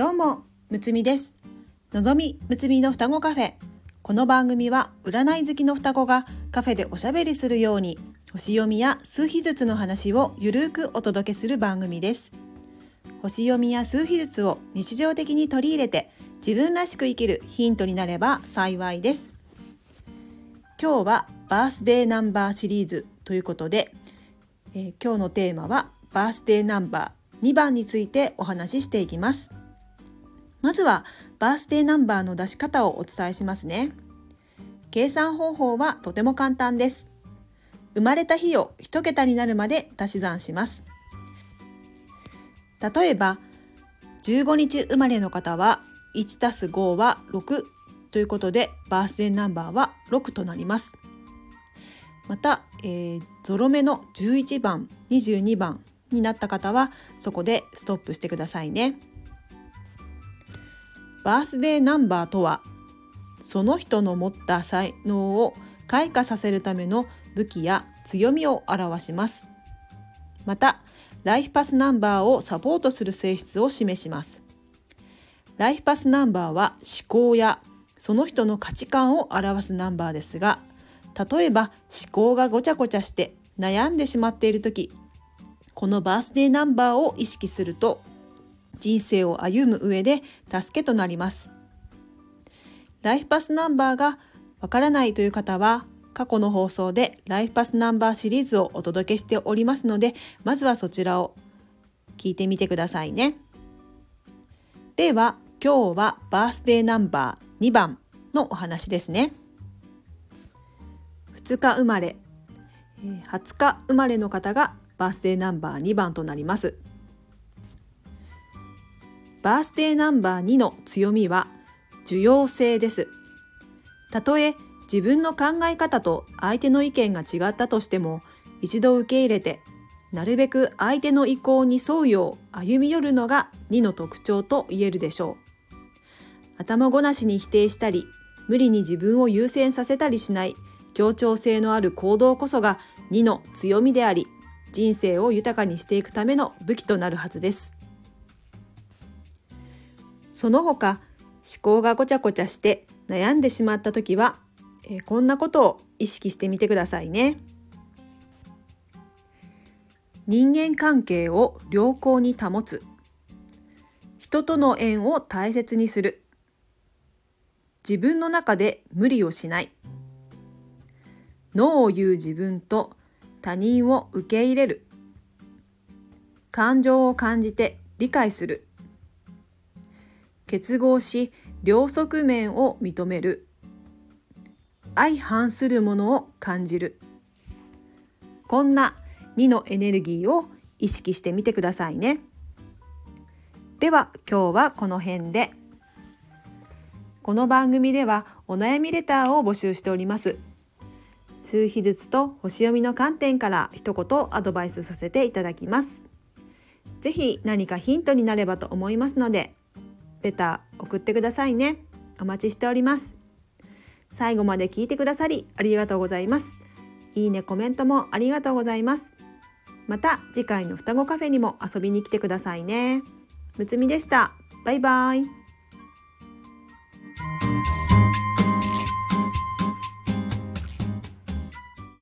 どうも、むつみです。のぞみむつみの双子カフェ。この番組は占い好きの双子がカフェでおしゃべりするように星読みや数秘術の話をゆるーくお届けする番組です。星読みや数秘術を日常的に取り入れて自分らしく生きるヒントになれば幸いです。今日はバースデーナンバーシリーズということで、えー今日のテーマはバースデーナンバー2番についてお話ししていきます。まずはバースデーナンバーの出し方をお伝えしますね。計算方法はとても簡単です。生まれた日を一桁になるまで足し算します。例えば、15日生まれの方は1たす5は6ということでバースデーナンバーは6となります。また、えーゾロ目の11番、22番になった方はそこでストップしてくださいね。バースデーナンバーとはその人の持った才能を開花させるための武器や強みを表します。また、ライフパスナンバーをサポートする性質を示します。ライフパスナンバーは思考やその人の価値観を表すナンバーですが、例えば思考がごちゃごちゃして悩んでしまっている時、このバースデーナンバーを意識すると人生を歩む上で助けとなります。ライフパスナンバーがわからないという方は過去の放送でライフパスナンバーシリーズをお届けしておりますのでまずはそちらを聞いてみてくださいね。では今日はバースデーナンバー2番のお話ですね。2日生まれ、え20日生まれの方がバースデーナンバー2番となります。バースデーナンバー2の強みは受容性です。たとえ自分の考え方と相手の意見が違ったとしても一度受け入れてなるべく相手の意向に沿うよう歩み寄るのが2の特徴と言えるでしょう。頭ごなしに否定したり無理に自分を優先させたりしない協調性のある行動こそが2の強みであり人生を豊かにしていくための武器となるはずです。その他思考がごちゃごちゃして悩んでしまった時は、えーこんなことを意識してみてくださいね。人間関係を良好に保つ。人との縁を大切にする。自分の中で無理をしない。ノーを言う自分と他人を受け入れる。感情を感じて理解する。結合し両側面を認める。相反するものを感じる。こんな2のエネルギーを意識してみてくださいね。では今日はこの辺で。この番組ではお悩みレターを募集しております。数秘術と星読みの観点から一言アドバイスさせていただきます。ぜひ何かヒントになればと思いますのでレター送ってくださいね。お待ちしております。最後まで聞いてくださりありがとうございます。いいねコメントもありがとうございます。また次回の双子カフェにも遊びに来てくださいね。むつみでした。バイバイ。